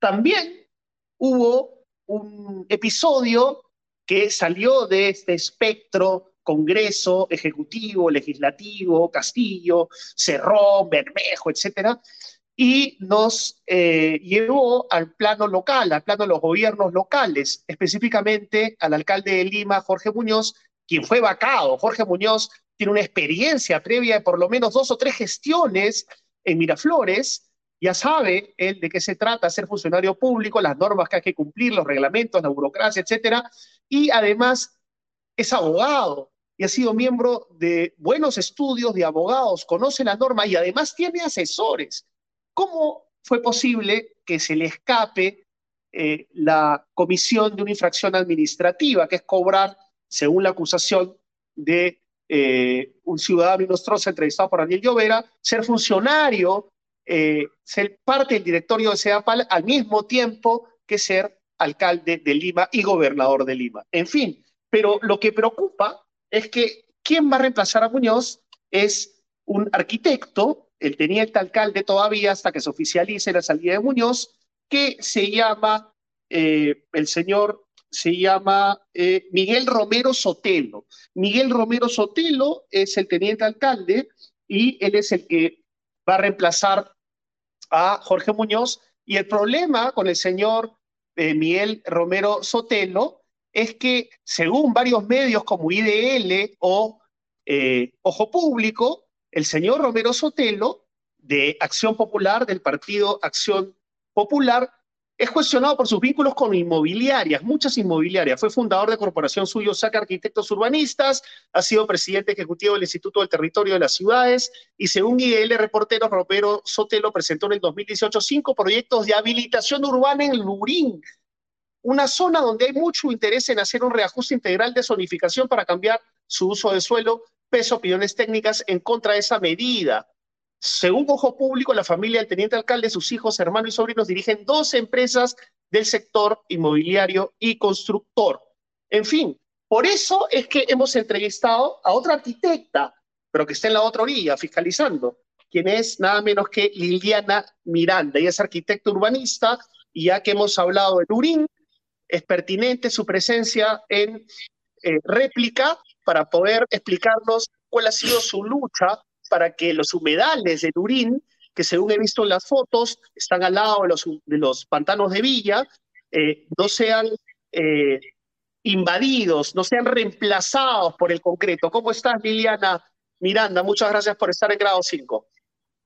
también hubo un episodio que salió de este espectro Congreso, Ejecutivo, Legislativo, Castillo, Cerrón, Bermejo, etcétera, y nos eh, llevó al plano local, al plano de los gobiernos locales, específicamente al alcalde de Lima, Jorge Muñoz, quien fue vacado. Jorge Muñoz tiene una experiencia previa de por lo menos dos o tres gestiones en Miraflores, ya sabe él de qué se trata ser funcionario público, las normas que hay que cumplir, los reglamentos, la burocracia, etcétera, y además es abogado y ha sido miembro de buenos estudios de abogados, conoce la norma y además tiene asesores. ¿Cómo fue posible que se le escape eh, la comisión de una infracción administrativa, que es cobrar, según la acusación de eh, un ciudadano inostroso entrevistado por Daniel Llovera, ser funcionario eh, ser parte del directorio de CEAPAL al mismo tiempo que ser alcalde de Lima y gobernador de Lima. En fin, pero lo que preocupa es que quien va a reemplazar a Muñoz es un arquitecto, el teniente alcalde todavía hasta que se oficialice la salida de Muñoz, que se llama, eh, el señor se llama eh, Miguel Romero Sotelo. Miguel Romero Sotelo es el teniente alcalde y él es el que va a reemplazar a Jorge Muñoz. Y el problema con el señor eh, Miguel Romero Sotelo es que, según varios medios como IDL o eh, Ojo Público, el señor Romero Sotelo, de Acción Popular, del partido Acción Popular, es cuestionado por sus vínculos con inmobiliarias, muchas inmobiliarias. Fue fundador de Corporación Suyo Saca Arquitectos Urbanistas, ha sido presidente ejecutivo del Instituto del Territorio de las Ciudades y según IDL Reportero, Romero Sotelo presentó en el 2018 cinco proyectos de habilitación urbana en Lurín, una zona donde hay mucho interés en hacer un reajuste integral de zonificación para cambiar su uso de suelo, peso, opiniones técnicas en contra de esa medida. Según Ojo Público, la familia del teniente alcalde, sus hijos, hermanos y sobrinos dirigen dos empresas del sector inmobiliario y constructor. En fin, por eso es que hemos entrevistado a otra arquitecta, pero que está en la otra orilla, fiscalizando, quien es nada menos que Liliana Miranda. Ella es arquitecta urbanista y ya que hemos hablado de Turín, es pertinente su presencia en eh, réplica para poder explicarnos cuál ha sido su lucha para que los humedales de Turín, que según he visto en las fotos, están al lado de los, pantanos de Villa, eh, no sean eh, invadidos, no sean reemplazados por el concreto. ¿Cómo estás, Liliana Miranda? Muchas gracias por estar en grado 5.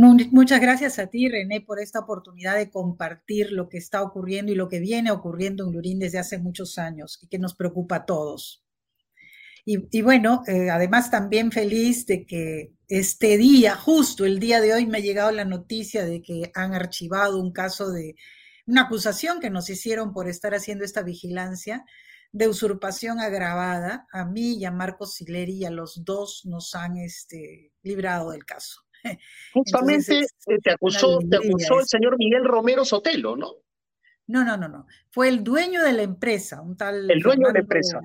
Muchas gracias a ti, René, por esta oportunidad de compartir lo que está ocurriendo y lo que viene ocurriendo en Lurín desde hace muchos años y que nos preocupa a todos. Y, bueno, eh, además también feliz de que este día, justo el día de hoy, me ha llegado la noticia de que han archivado un caso de una acusación que nos hicieron por estar haciendo esta vigilancia de usurpación agravada. A mí y a Marcos Sileri y a los dos nos han este, librado del caso. Justamente eh, te, acusó, te acusó el señor Miguel Romero Sotelo, ¿no? No, no, no, no. Fue el dueño de la empresa, un tal. El dueño de la empresa.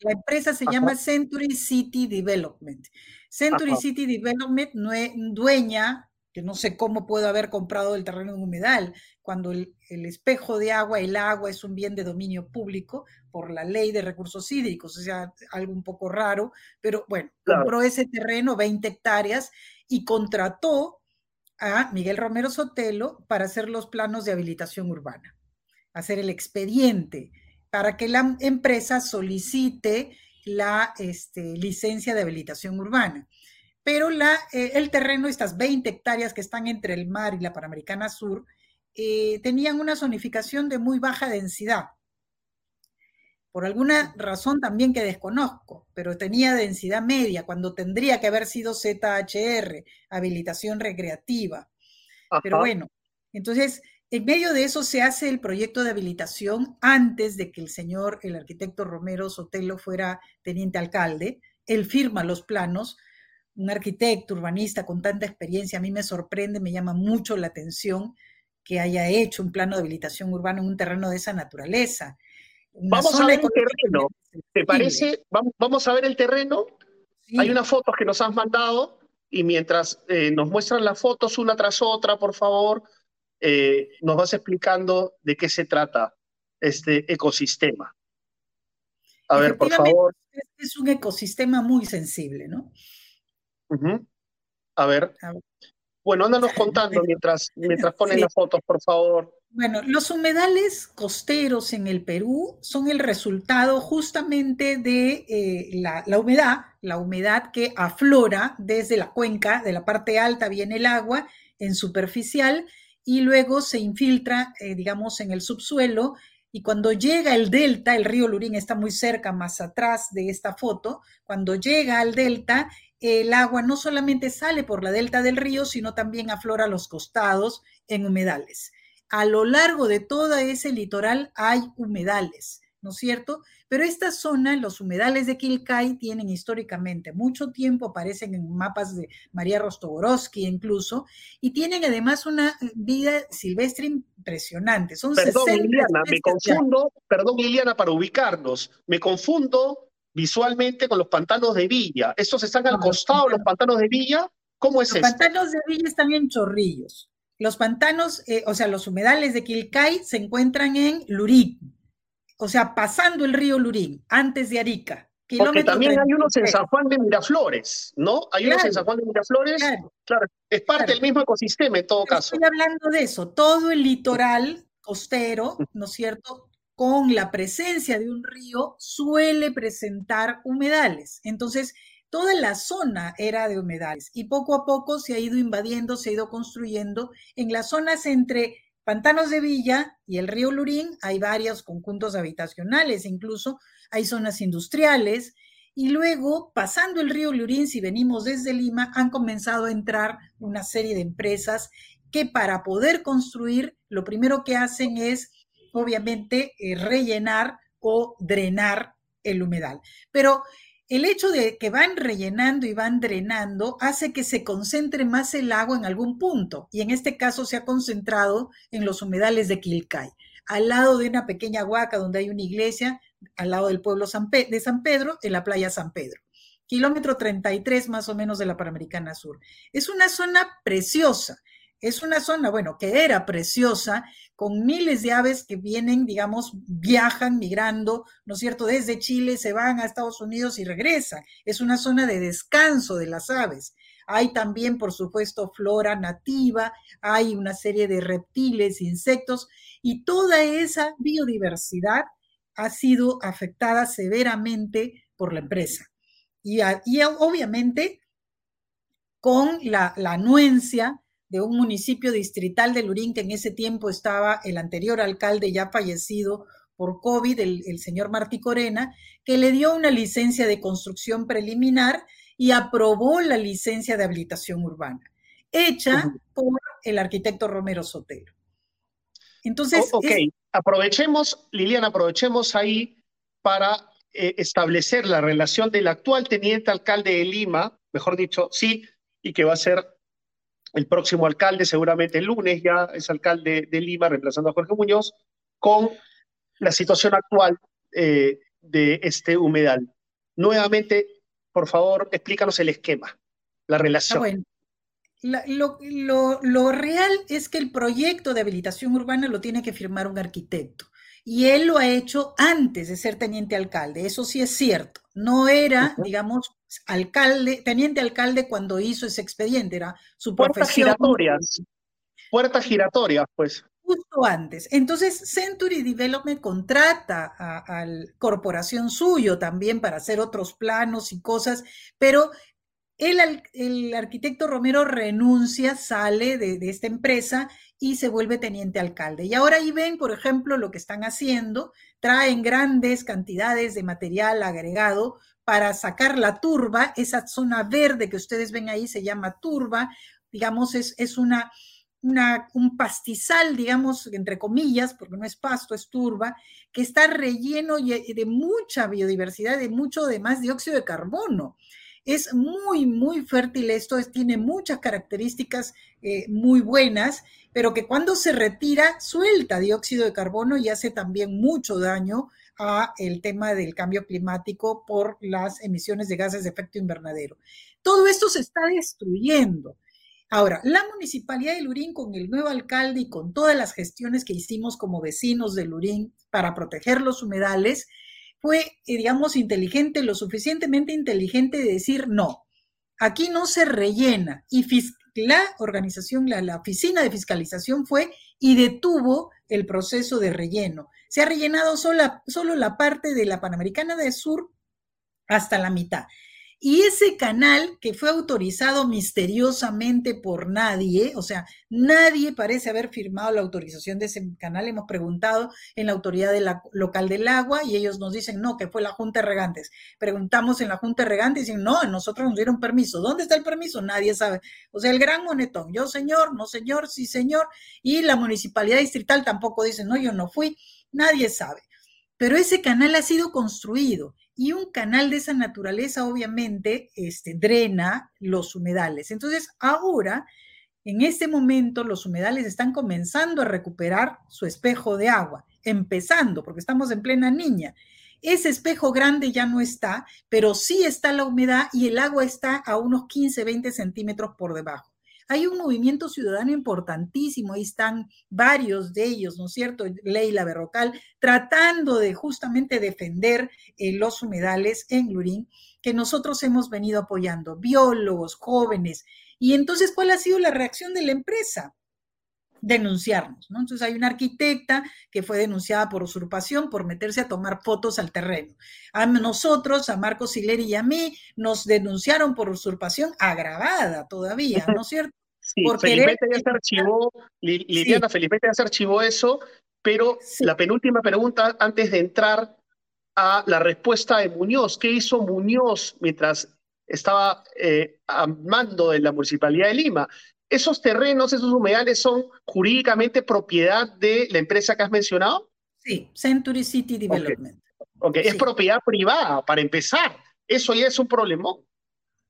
La empresa se llama Century City Development. Century City Development no es dueña, que no sé cómo puedo haber comprado el terreno en humedal, cuando el, espejo de agua, el agua es un bien de dominio público por la ley de recursos hídricos, o sea, algo un poco raro, pero bueno, compró ese terreno, 20 hectáreas, y contrató a Miguel Romero Sotelo para hacer los planos de habilitación urbana, hacer el expediente para que la empresa solicite la este, licencia de habilitación urbana. Pero la, eh, el terreno, estas 20 hectáreas que están entre el mar y la Panamericana Sur, eh, tenían una zonificación de muy baja densidad. Por alguna razón también que desconozco, pero tenía densidad media cuando tendría que haber sido ZHR, habilitación recreativa. Pero bueno, entonces, en medio de eso se hace el proyecto de habilitación antes de que el señor, el arquitecto Romero Sotelo, fuera teniente alcalde. Él firma los planos. Un arquitecto urbanista con tanta experiencia, a mí me sorprende, me llama mucho la atención que haya hecho un plano de habilitación urbana en un terreno de esa naturaleza. Vamos a ver el terreno. ¿Te parece? Vamos, a ver el terreno. Hay unas fotos que nos has mandado y mientras eh, nos muestran las fotos una tras otra, por favor, eh, nos vas explicando de qué se trata este ecosistema. A ver, por favor. Es un ecosistema muy sensible, ¿no? A ver. Bueno, ándanos contando mientras, mientras ponen las fotos, por favor. Bueno, los humedales costeros en el Perú son el resultado justamente de eh, la, humedad, la humedad que aflora desde la cuenca, de la parte alta viene el agua en superficial y luego se infiltra, eh, digamos, en el subsuelo y cuando llega el delta, el río Lurín está muy cerca, más atrás de esta foto, cuando llega al delta, el agua no solamente sale por la delta del río, sino también aflora los costados en humedales a lo largo de todo ese litoral hay humedales, ¿no es cierto? Pero esta zona, los humedales de Quilcay, tienen históricamente mucho tiempo, aparecen en mapas de María Rostogorowski incluso, y tienen además una vida silvestre impresionante. Son perdón, Liliana, me confundo, perdón, Liliana, para ubicarnos, me confundo visualmente con los pantanos de Villa. ¿Estos están al costado, los pantanos de Villa? ¿Cómo es eso? Los pantanos de Villa están en Chorrillos. Los pantanos, eh, o sea, los humedales de Quilcay se encuentran en Lurín, o sea, pasando el río Lurín, antes de Arica. Porque también hay unos en San Juan de Miraflores, ¿no? Hay unos en San Juan de Miraflores. Claro, es parte del mismo ecosistema en todo caso. Estoy hablando de eso, todo el litoral costero, ¿no es cierto? Con la presencia de un río suele presentar humedales. Entonces, toda la zona era de humedales y poco a poco se ha ido invadiendo, se ha ido construyendo. En las zonas entre Pantanos de Villa y el río Lurín hay varios conjuntos habitacionales, incluso hay zonas industriales. Y luego, pasando el río Lurín, si venimos desde Lima, han comenzado a entrar una serie de empresas que para poder construir, lo primero que hacen es, obviamente, eh, rellenar o drenar el humedal. Pero el hecho de que van rellenando y van drenando hace que se concentre más el agua en algún punto, y en este caso se ha concentrado en los humedales de Quilcay, al lado de una pequeña huaca donde hay una iglesia, al lado del pueblo de San Pedro, en la playa San Pedro. Kilómetro 33 más o menos de la Panamericana Sur. Es una zona preciosa es una zona, bueno, que era preciosa, con miles de aves que vienen, digamos, viajan migrando, ¿no es cierto? Desde Chile se van a Estados Unidos y regresan. Es una zona de descanso de las aves. Hay también, por supuesto, flora nativa, hay una serie de reptiles, insectos, y toda esa biodiversidad ha sido afectada severamente por la empresa. Y, obviamente con la, la anuencia de un municipio distrital de Lurín, que en ese tiempo estaba el anterior alcalde ya fallecido por COVID, el, señor Martí Corena, que le dio una licencia de construcción preliminar y aprobó la licencia de habilitación urbana, hecha por el arquitecto Romero Sotelo. Entonces. ok, aprovechemos, Liliana, aprovechemos ahí para eh, establecer la relación del actual teniente alcalde de Lima, mejor dicho, sí, y que va a ser el próximo alcalde, seguramente el lunes ya es alcalde de Lima, reemplazando a Jorge Muñoz, con la situación actual eh, de este humedal. Nuevamente, por favor, explícanos el esquema, la relación. Ah, lo, real es que el proyecto de habilitación urbana lo tiene que firmar un arquitecto. Y él lo ha hecho antes de ser teniente alcalde, eso sí es cierto. No era, digamos, alcalde, teniente alcalde cuando hizo ese expediente, era su Puertas giratorias. Puertas giratorias, pues. Justo antes. Entonces, Century Development contrata a, la corporación suyo también para hacer otros planos y cosas, pero el, arquitecto Romero renuncia, sale de, de, esta empresa y se vuelve teniente alcalde. Y ahora ahí ven, por ejemplo, lo que están haciendo, traen grandes cantidades de material agregado para sacar la turba, esa zona verde que ustedes ven ahí se llama turba, digamos, es, es una, una, un pastizal, digamos, entre comillas, porque no es pasto, es turba, que está relleno de mucha biodiversidad, de mucho de más dióxido de carbono. Es muy, muy fértil esto, tiene muchas características eh, muy buenas, pero que cuando se retira suelta dióxido de carbono y hace también mucho daño a el tema del cambio climático por las emisiones de gases de efecto invernadero. Todo esto se está destruyendo. Ahora, la municipalidad de Lurín, con el nuevo alcalde y con todas las gestiones que hicimos como vecinos de Lurín para proteger los humedales, fue, digamos, inteligente, lo suficientemente inteligente de decir no. Aquí no se rellena. Y la organización, la, oficina de fiscalización fue y detuvo el proceso de relleno. Se ha rellenado solo la parte de la Panamericana del Sur hasta la mitad. Y ese canal que fue autorizado misteriosamente por nadie, o sea, nadie parece haber firmado la autorización de ese canal. Hemos preguntado en la autoridad local del agua y ellos nos dicen, no, que fue la Junta de Regantes. Preguntamos en la Junta de Regantes y dicen, no, nosotros nos dieron permiso. ¿Dónde está el permiso? Nadie sabe. O sea, el gran monetón, yo señor, no señor, sí señor. Y la municipalidad distrital tampoco dice, no, yo no fui. Nadie sabe. Pero ese canal ha sido construido y un canal de esa naturaleza obviamente este, drena los humedales. Entonces, ahora, en este momento, los humedales están comenzando a recuperar su espejo de agua, empezando, porque estamos en plena niña. Ese espejo grande ya no está, pero sí está la humedad y el agua está a unos 15, 20 centímetros por debajo. Hay un movimiento ciudadano importantísimo, ahí están varios de ellos, ¿no es cierto? Leila Berrocal, tratando de justamente defender eh, los humedales en Lurín, que nosotros hemos venido apoyando, biólogos, jóvenes. Y entonces, ¿cuál ha sido la reacción de la empresa? Denunciarnos, ¿no? Entonces hay una arquitecta que fue denunciada por usurpación, por meterse a tomar fotos al terreno. A nosotros, a Marcos Sileri y a mí, nos denunciaron por usurpación agravada todavía, ¿no es cierto? Sí, Felipe ya se archivó, Liliana, Felipe ya se archivó eso, pero la penúltima pregunta antes de entrar a la respuesta de Muñoz, ¿qué hizo Muñoz mientras estaba eh, a mando de la Municipalidad de Lima? ¿Esos terrenos, esos humedales son jurídicamente propiedad de la empresa que has mencionado? Sí, Century City Development. Ok, es propiedad privada, para empezar. Eso ya es un problemón.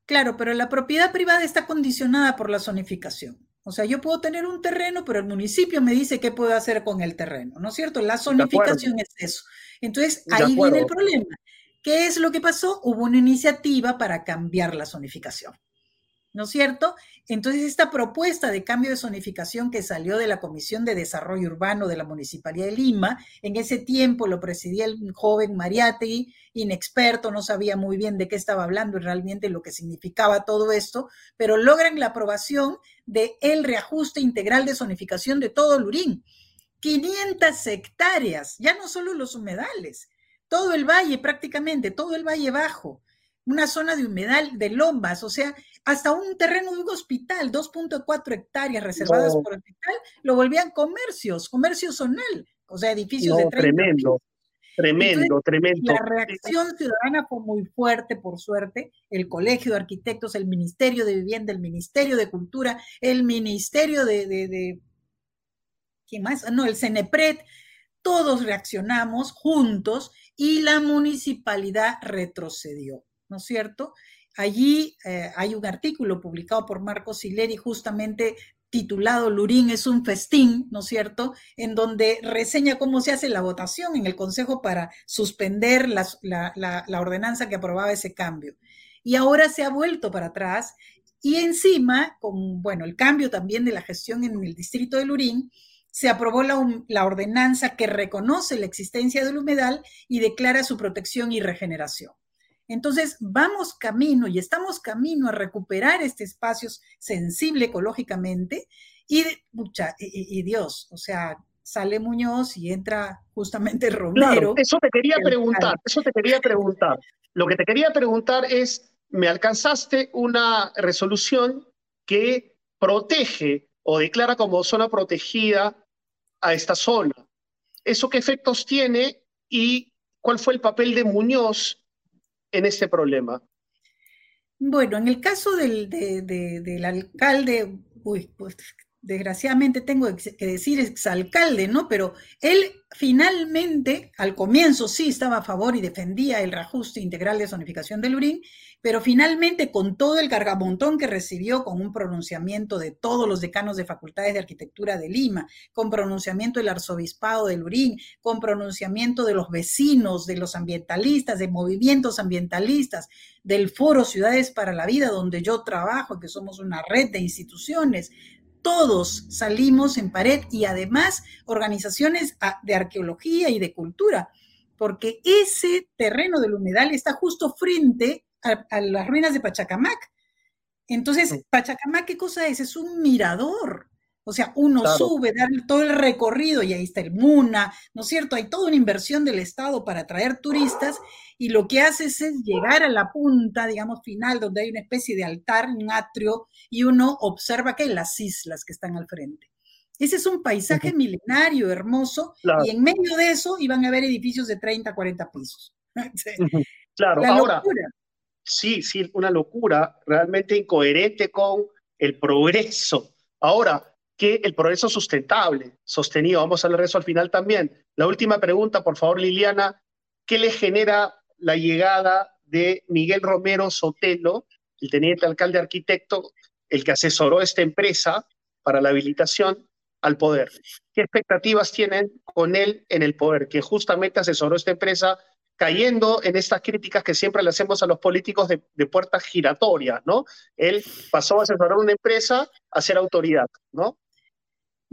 Claro, pero la propiedad privada está condicionada por la zonificación. O sea, yo puedo tener un terreno, pero el municipio me dice qué puedo hacer con el terreno, ¿no es cierto? La zonificación es eso. Entonces, ahí viene el problema. ¿Qué es lo que pasó? Hubo una iniciativa para cambiar la zonificación. ¿No es cierto? Entonces, esta propuesta de cambio de zonificación que salió de la Comisión de Desarrollo Urbano de la Municipalidad de Lima, en ese tiempo lo presidía el joven Mariátegui, inexperto, no sabía muy bien de qué estaba hablando y realmente lo que significaba todo esto, pero logran la aprobación de reajuste integral de zonificación de todo Lurín. 500 hectáreas, ya no solo los humedales, todo el valle prácticamente, todo el valle bajo, una zona de humedal de lombas, o sea, hasta un terreno de un hospital, 2.4 hectáreas reservadas por hospital, lo volvían comercios, comercio zonal, o sea, edificios de 30 Tremendo, tremendo, tremendo. La reacción ciudadana fue muy fuerte, por suerte. El Colegio de Arquitectos, el Ministerio de Vivienda, el Ministerio de Cultura, el Ministerio de, de, de ¿qué más? No, el CENEPRED, todos reaccionamos juntos y la municipalidad retrocedió, ¿no es cierto? Allí eh, hay un artículo publicado por Marcos Sileri justamente titulado Lurín es un festín, ¿no es cierto?, en donde reseña cómo se hace la votación en el Consejo para suspender la, ordenanza que aprobaba ese cambio. Y ahora se ha vuelto para atrás y encima, con, bueno, el cambio también de la gestión en el distrito de Lurín, se aprobó la, la ordenanza que reconoce la existencia del humedal y declara su protección y regeneración. Entonces, vamos camino y estamos camino a recuperar este espacio sensible ecológicamente y, mucha, y, Dios, o sea, sale Muñoz y entra justamente Romero. eso te quería preguntar, eso te quería preguntar. Lo que te quería preguntar es, me alcanzaste una resolución que protege o declara como zona protegida a esta zona. ¿Eso qué efectos tiene y cuál fue el papel de Muñoz en ese problema? Bueno, en el caso del, alcalde, pues desgraciadamente tengo que decir exalcalde, ¿no? Pero él finalmente, al comienzo sí estaba a favor y defendía el reajuste integral de zonificación del Urín, pero finalmente con todo el cargamontón que recibió con un pronunciamiento de todos los decanos de facultades de arquitectura de Lima, con pronunciamiento del arzobispado del Urín, con pronunciamiento de los vecinos, de los ambientalistas, de movimientos ambientalistas, del foro Ciudades para la Vida, donde yo trabajo, que somos una red de instituciones, todos salimos en pared y además organizaciones ah, de arqueología y de cultura, porque ese terreno del humedal está justo frente a, las ruinas de Pachacamac. Entonces, Pachacamac, ¿qué cosa es? Es un mirador. O sea, uno sube, da todo el recorrido y ahí está el Muna, ¿no es cierto? Hay toda una inversión del Estado para atraer turistas y lo que haces es llegar a la punta, digamos, final, donde hay una especie de altar, un atrio, y uno observa que hay las islas que están al frente. Ese es un paisaje milenario, hermoso, y en medio de eso iban a haber edificios de 30, 40 pisos. Claro, ahora, sí, sí, una locura realmente incoherente con el progreso. Ahora, que el progreso sustentable, sostenido. Vamos a hablar de eso al final también. La última pregunta, por favor, Liliana. ¿Qué le genera la llegada de Miguel Romero Sotelo, el teniente alcalde arquitecto, el que asesoró esta empresa para la habilitación al poder? ¿Qué expectativas tienen con él en el poder? Que justamente asesoró esta empresa cayendo en estas críticas que siempre le hacemos a los políticos de, de puertas giratorias, ¿no? Él pasó a asesorar una empresa a ser autoridad, ¿no?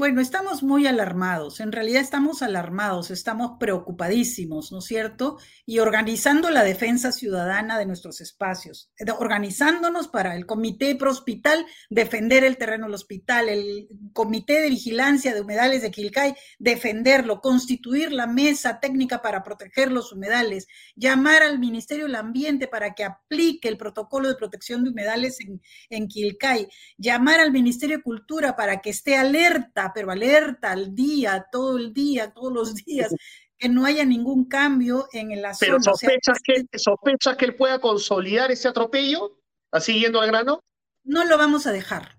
Bueno, estamos muy alarmados, en realidad estamos alarmados, estamos preocupadísimos, ¿no es cierto? Y organizando la defensa ciudadana de nuestros espacios, eh, organizándonos para el comité pro hospital defender el terreno del hospital, el comité de vigilancia de humedales de Quilcay defenderlo, constituir la mesa técnica para proteger los humedales, llamar al Ministerio del Ambiente para que aplique el protocolo de protección de humedales en, en Quilcay, llamar al Ministerio de Cultura para que esté alerta pero alerta al día, todo el día, todos los días, que no haya ningún cambio en el asunto. ¿Pero sospechas, que, sospechas que él pueda consolidar ese atropello, así yendo al grano? No lo vamos a dejar.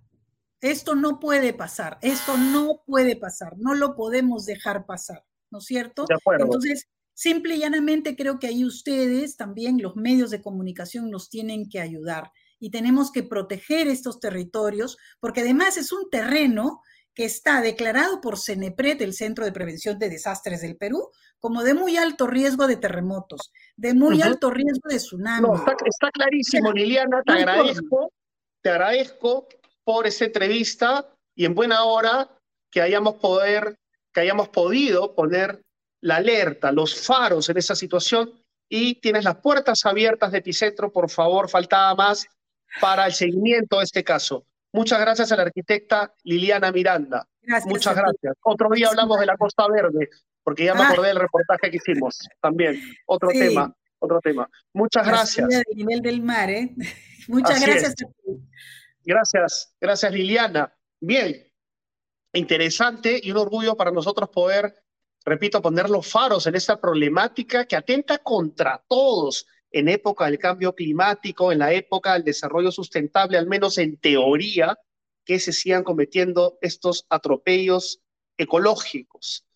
Esto no puede pasar, esto no puede pasar, no lo podemos dejar pasar, ¿no es cierto? De acuerdo. Entonces, simple y llanamente creo que ahí ustedes, también los medios de comunicación, nos tienen que ayudar y tenemos que proteger estos territorios, porque además es un terreno que está declarado por CENEPRED, el Centro de Prevención de Desastres del Perú, como de muy alto riesgo de terremotos, de muy alto riesgo de tsunami. No, está, clarísimo, Liliana, te agradezco, te agradezco por esa entrevista y en buena hora que hayamos, poder, que hayamos podido poner la alerta, los faros en esa situación y tienes las puertas abiertas de Epicentro, por favor, faltaba más para el seguimiento de este caso. Muchas gracias a la arquitecta Liliana Miranda. Muchas gracias. Otro día hablamos de la Costa Verde, porque ya me ah. acordé del reportaje que hicimos también. Otro tema, otro tema. Muchas gracias. Del nivel del mar, ¿eh? Muchas gracias. Gracias, gracias Liliana. Bien, interesante y un orgullo para nosotros poder, repito, poner los faros en esta problemática que atenta contra todos en época del cambio climático, en la época del desarrollo sustentable, al menos en teoría, que se sigan cometiendo estos atropellos ecológicos.